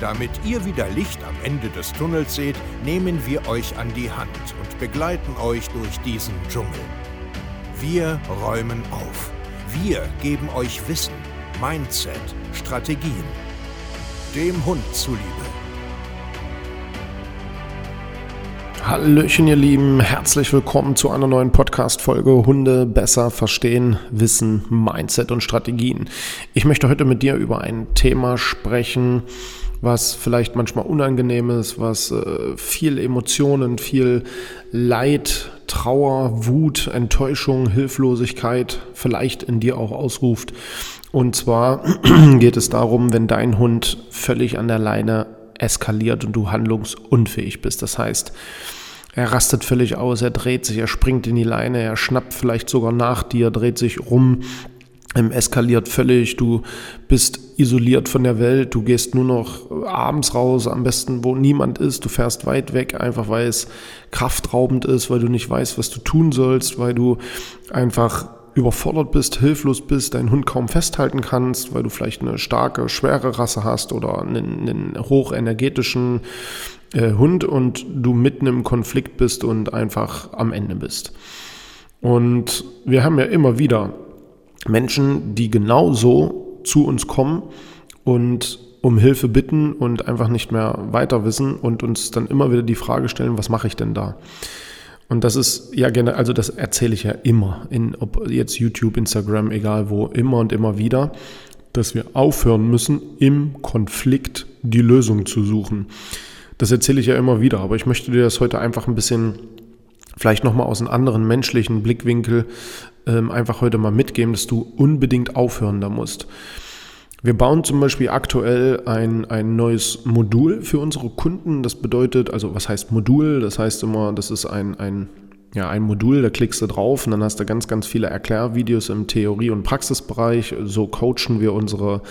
Damit ihr wieder Licht am Ende des Tunnels seht, nehmen wir euch an die Hand und begleiten euch durch diesen Dschungel. Wir räumen auf. Wir geben euch Wissen, Mindset, Strategien. Dem Hund zuliebe. Hallöchen, ihr Lieben, herzlich willkommen zu einer neuen Podcast-Folge Hunde besser verstehen, Wissen, Mindset und Strategien. Ich möchte heute mit dir über ein Thema sprechen, was vielleicht manchmal unangenehm ist, was äh, viel Emotionen, viel Leid, Trauer, Wut, Enttäuschung, Hilflosigkeit vielleicht in dir auch ausruft. Und zwar geht es darum, wenn dein Hund völlig an der Leine eskaliert und du handlungsunfähig bist. Das heißt, er rastet völlig aus, er dreht sich, er springt in die Leine, er schnappt vielleicht sogar nach dir, dreht sich rum, eskaliert völlig, du bist isoliert von der Welt, du gehst nur noch abends raus, am besten wo niemand ist, du fährst weit weg, einfach weil es kraftraubend ist, weil du nicht weißt, was du tun sollst, weil du einfach überfordert bist, hilflos bist, deinen Hund kaum festhalten kannst, weil du vielleicht eine starke, schwere Rasse hast oder einen, einen hochenergetischen äh, Hund und du mitten im Konflikt bist und einfach am Ende bist. Und wir haben ja immer wieder Menschen, die genauso zu uns kommen und um Hilfe bitten und einfach nicht mehr weiter wissen und uns dann immer wieder die Frage stellen, was mache ich denn da? Und das ist ja gerne, also das erzähle ich ja immer, in, ob jetzt YouTube, Instagram, egal wo, immer und immer wieder, dass wir aufhören müssen, im Konflikt die Lösung zu suchen. Das erzähle ich ja immer wieder, aber ich möchte dir das heute einfach ein bisschen vielleicht nochmal aus einem anderen menschlichen Blickwinkel ähm, einfach heute mal mitgeben, dass du unbedingt aufhören da musst. Wir bauen zum Beispiel aktuell ein, ein neues Modul für unsere Kunden. Das bedeutet, also was heißt Modul? Das heißt immer, das ist ein, ein ja, ein Modul, da klickst du drauf und dann hast du ganz, ganz viele Erklärvideos im Theorie- und Praxisbereich. So coachen wir unsere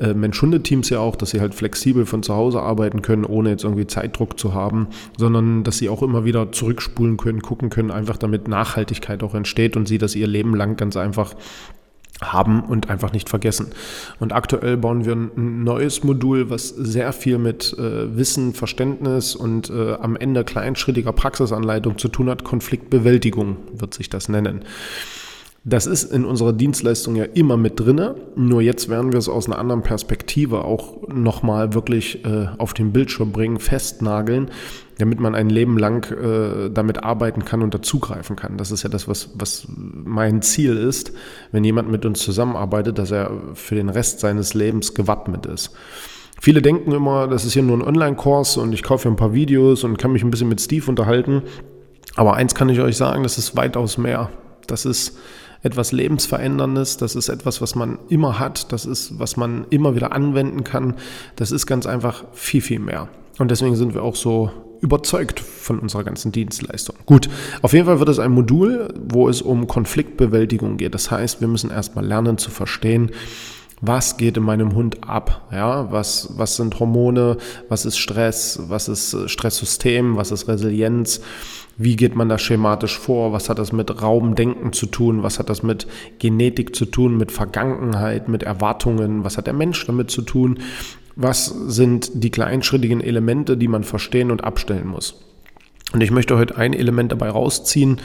äh, Mensch-Hunde-Teams ja auch, dass sie halt flexibel von zu Hause arbeiten können, ohne jetzt irgendwie Zeitdruck zu haben, sondern dass sie auch immer wieder zurückspulen können, gucken können, einfach damit Nachhaltigkeit auch entsteht und sie das ihr Leben lang ganz einfach haben und einfach nicht vergessen. Und aktuell bauen wir ein neues Modul, was sehr viel mit äh, Wissen, Verständnis und äh, am Ende kleinschrittiger Praxisanleitung zu tun hat. Konfliktbewältigung wird sich das nennen. Das ist in unserer Dienstleistung ja immer mit drinne, nur jetzt werden wir es aus einer anderen Perspektive auch nochmal wirklich äh, auf den Bildschirm bringen, festnageln, damit man ein Leben lang äh, damit arbeiten kann und dazugreifen kann. Das ist ja das, was, was mein Ziel ist, wenn jemand mit uns zusammenarbeitet, dass er für den Rest seines Lebens gewappnet ist. Viele denken immer, das ist hier nur ein Online-Kurs und ich kaufe hier ein paar Videos und kann mich ein bisschen mit Steve unterhalten. Aber eins kann ich euch sagen, das ist weitaus mehr. Das ist etwas Lebensveränderndes, das ist etwas, was man immer hat, das ist, was man immer wieder anwenden kann. Das ist ganz einfach viel, viel mehr. Und deswegen sind wir auch so überzeugt von unserer ganzen Dienstleistung. Gut, auf jeden Fall wird es ein Modul, wo es um Konfliktbewältigung geht. Das heißt, wir müssen erstmal lernen zu verstehen, was geht in meinem Hund ab? Ja, was, was sind Hormone? Was ist Stress? Was ist Stresssystem? Was ist Resilienz? Wie geht man da schematisch vor? Was hat das mit Raumdenken zu tun? Was hat das mit Genetik zu tun? Mit Vergangenheit? Mit Erwartungen? Was hat der Mensch damit zu tun? Was sind die kleinschrittigen Elemente, die man verstehen und abstellen muss? Und ich möchte heute ein Element dabei rausziehen,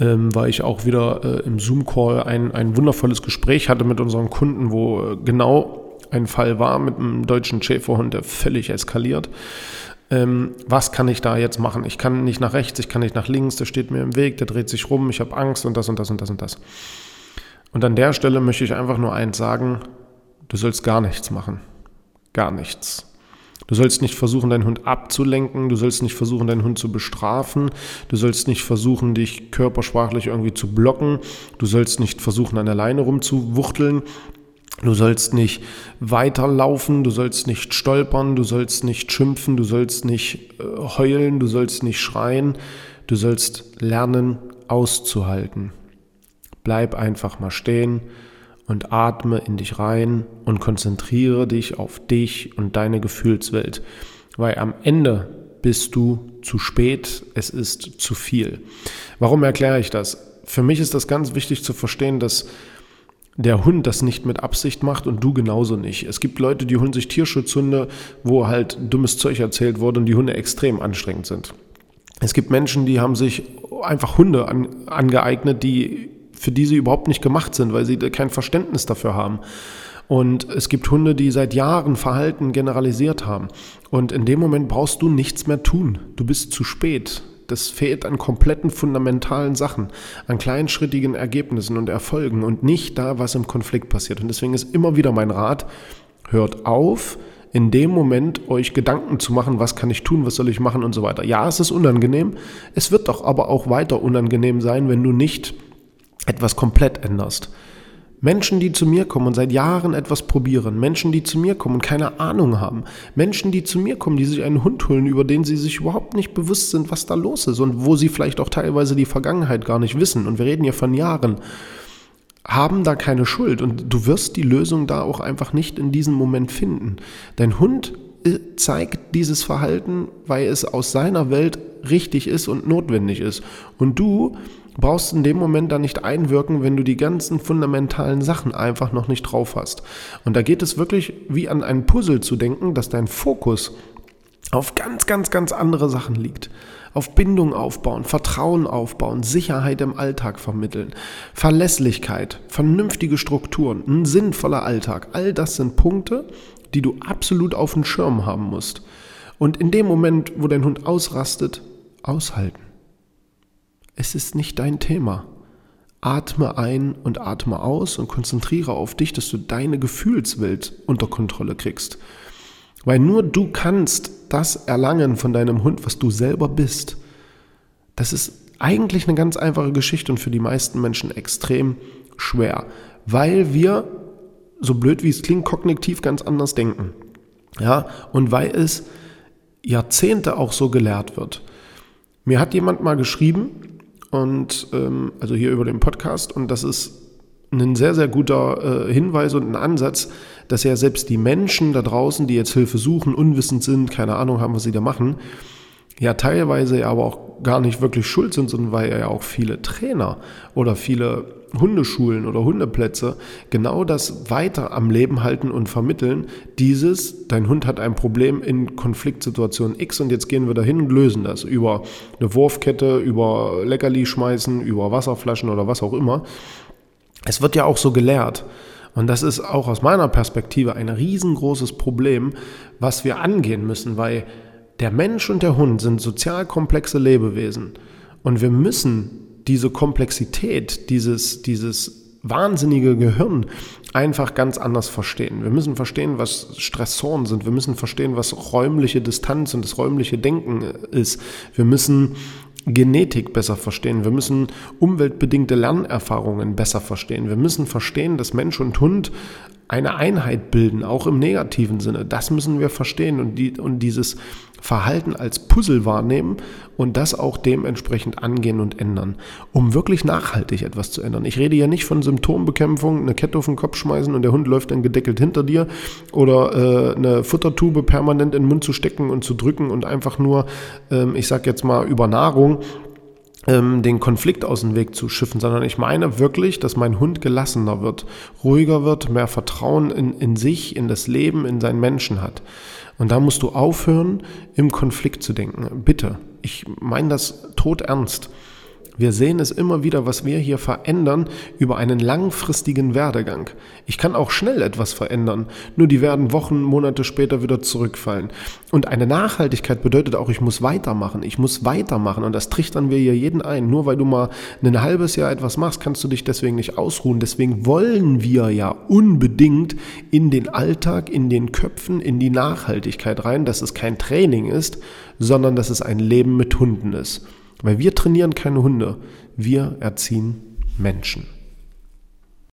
ähm, weil ich auch wieder äh, im Zoom-Call ein, ein wundervolles Gespräch hatte mit unseren Kunden, wo äh, genau ein Fall war mit einem deutschen Schäferhund, der völlig eskaliert. Ähm, was kann ich da jetzt machen? Ich kann nicht nach rechts, ich kann nicht nach links, der steht mir im Weg, der dreht sich rum, ich habe Angst und das und das und das und das. Und an der Stelle möchte ich einfach nur eins sagen, du sollst gar nichts machen. Gar nichts. Du sollst nicht versuchen, deinen Hund abzulenken, du sollst nicht versuchen, deinen Hund zu bestrafen, du sollst nicht versuchen, dich körpersprachlich irgendwie zu blocken, du sollst nicht versuchen, an der Leine rumzuwuchteln, du sollst nicht weiterlaufen, du sollst nicht stolpern, du sollst nicht schimpfen, du sollst nicht äh, heulen, du sollst nicht schreien, du sollst lernen, auszuhalten. Bleib einfach mal stehen und atme in dich rein und konzentriere dich auf dich und deine Gefühlswelt, weil am Ende bist du zu spät, es ist zu viel. Warum erkläre ich das? Für mich ist das ganz wichtig zu verstehen, dass der Hund das nicht mit Absicht macht und du genauso nicht. Es gibt Leute, die holen sich Tierschutzhunde, wo halt dummes Zeug erzählt wurde und die Hunde extrem anstrengend sind. Es gibt Menschen, die haben sich einfach Hunde an, angeeignet, die für die sie überhaupt nicht gemacht sind, weil sie kein Verständnis dafür haben. Und es gibt Hunde, die seit Jahren Verhalten generalisiert haben. Und in dem Moment brauchst du nichts mehr tun. Du bist zu spät. Das fehlt an kompletten fundamentalen Sachen, an kleinschrittigen Ergebnissen und Erfolgen und nicht da, was im Konflikt passiert. Und deswegen ist immer wieder mein Rat, hört auf, in dem Moment euch Gedanken zu machen, was kann ich tun, was soll ich machen und so weiter. Ja, es ist unangenehm. Es wird doch aber auch weiter unangenehm sein, wenn du nicht etwas komplett änderst. Menschen, die zu mir kommen und seit Jahren etwas probieren, Menschen, die zu mir kommen und keine Ahnung haben, Menschen, die zu mir kommen, die sich einen Hund holen, über den sie sich überhaupt nicht bewusst sind, was da los ist und wo sie vielleicht auch teilweise die Vergangenheit gar nicht wissen, und wir reden ja von Jahren, haben da keine Schuld und du wirst die Lösung da auch einfach nicht in diesem Moment finden. Dein Hund äh, zeigt dieses Verhalten, weil es aus seiner Welt richtig ist und notwendig ist. Und du brauchst in dem Moment da nicht einwirken, wenn du die ganzen fundamentalen Sachen einfach noch nicht drauf hast. Und da geht es wirklich wie an ein Puzzle zu denken, dass dein Fokus auf ganz, ganz, ganz andere Sachen liegt. Auf Bindung aufbauen, Vertrauen aufbauen, Sicherheit im Alltag vermitteln, Verlässlichkeit, vernünftige Strukturen, ein sinnvoller Alltag. All das sind Punkte, die du absolut auf dem Schirm haben musst. Und in dem Moment, wo dein Hund ausrastet, aushalten. Es ist nicht dein Thema. Atme ein und atme aus und konzentriere auf dich, dass du deine Gefühlswelt unter Kontrolle kriegst. Weil nur du kannst das erlangen von deinem Hund, was du selber bist. Das ist eigentlich eine ganz einfache Geschichte und für die meisten Menschen extrem schwer, weil wir, so blöd wie es klingt, kognitiv ganz anders denken. Ja, und weil es Jahrzehnte auch so gelehrt wird. Mir hat jemand mal geschrieben, und ähm, also hier über den Podcast. Und das ist ein sehr, sehr guter äh, Hinweis und ein Ansatz, dass ja selbst die Menschen da draußen, die jetzt Hilfe suchen, unwissend sind, keine Ahnung haben, was sie da machen, ja teilweise aber auch gar nicht wirklich schuld sind, sondern weil ja auch viele Trainer oder viele Hundeschulen oder Hundeplätze genau das weiter am Leben halten und vermitteln. Dieses, dein Hund hat ein Problem in Konfliktsituation X und jetzt gehen wir dahin und lösen das über eine Wurfkette, über Leckerli schmeißen, über Wasserflaschen oder was auch immer. Es wird ja auch so gelehrt. Und das ist auch aus meiner Perspektive ein riesengroßes Problem, was wir angehen müssen, weil der Mensch und der Hund sind sozial komplexe Lebewesen. Und wir müssen diese Komplexität, dieses, dieses wahnsinnige Gehirn einfach ganz anders verstehen. Wir müssen verstehen, was Stressoren sind. Wir müssen verstehen, was räumliche Distanz und das räumliche Denken ist. Wir müssen Genetik besser verstehen. Wir müssen umweltbedingte Lernerfahrungen besser verstehen. Wir müssen verstehen, dass Mensch und Hund eine Einheit bilden, auch im negativen Sinne. Das müssen wir verstehen und, die, und dieses Verhalten als Puzzle wahrnehmen und das auch dementsprechend angehen und ändern, um wirklich nachhaltig etwas zu ändern. Ich rede ja nicht von Symptombekämpfung, eine Kette auf den Kopf schmeißen und der Hund läuft dann gedeckelt hinter dir oder äh, eine Futtertube permanent in den Mund zu stecken und zu drücken und einfach nur, ähm, ich sag jetzt mal, über Nahrung den Konflikt aus dem Weg zu schiffen, sondern ich meine wirklich, dass mein Hund gelassener wird, ruhiger wird, mehr Vertrauen in, in sich, in das Leben, in seinen Menschen hat. Und da musst du aufhören, im Konflikt zu denken. Bitte. Ich meine das tot ernst. Wir sehen es immer wieder, was wir hier verändern über einen langfristigen Werdegang. Ich kann auch schnell etwas verändern, nur die werden Wochen, Monate später wieder zurückfallen. Und eine Nachhaltigkeit bedeutet auch, ich muss weitermachen, ich muss weitermachen und das trichtern wir hier jeden ein. Nur weil du mal ein halbes Jahr etwas machst, kannst du dich deswegen nicht ausruhen. Deswegen wollen wir ja unbedingt in den Alltag, in den Köpfen, in die Nachhaltigkeit rein, dass es kein Training ist, sondern dass es ein Leben mit Hunden ist. Weil wir trainieren keine Hunde, wir erziehen Menschen.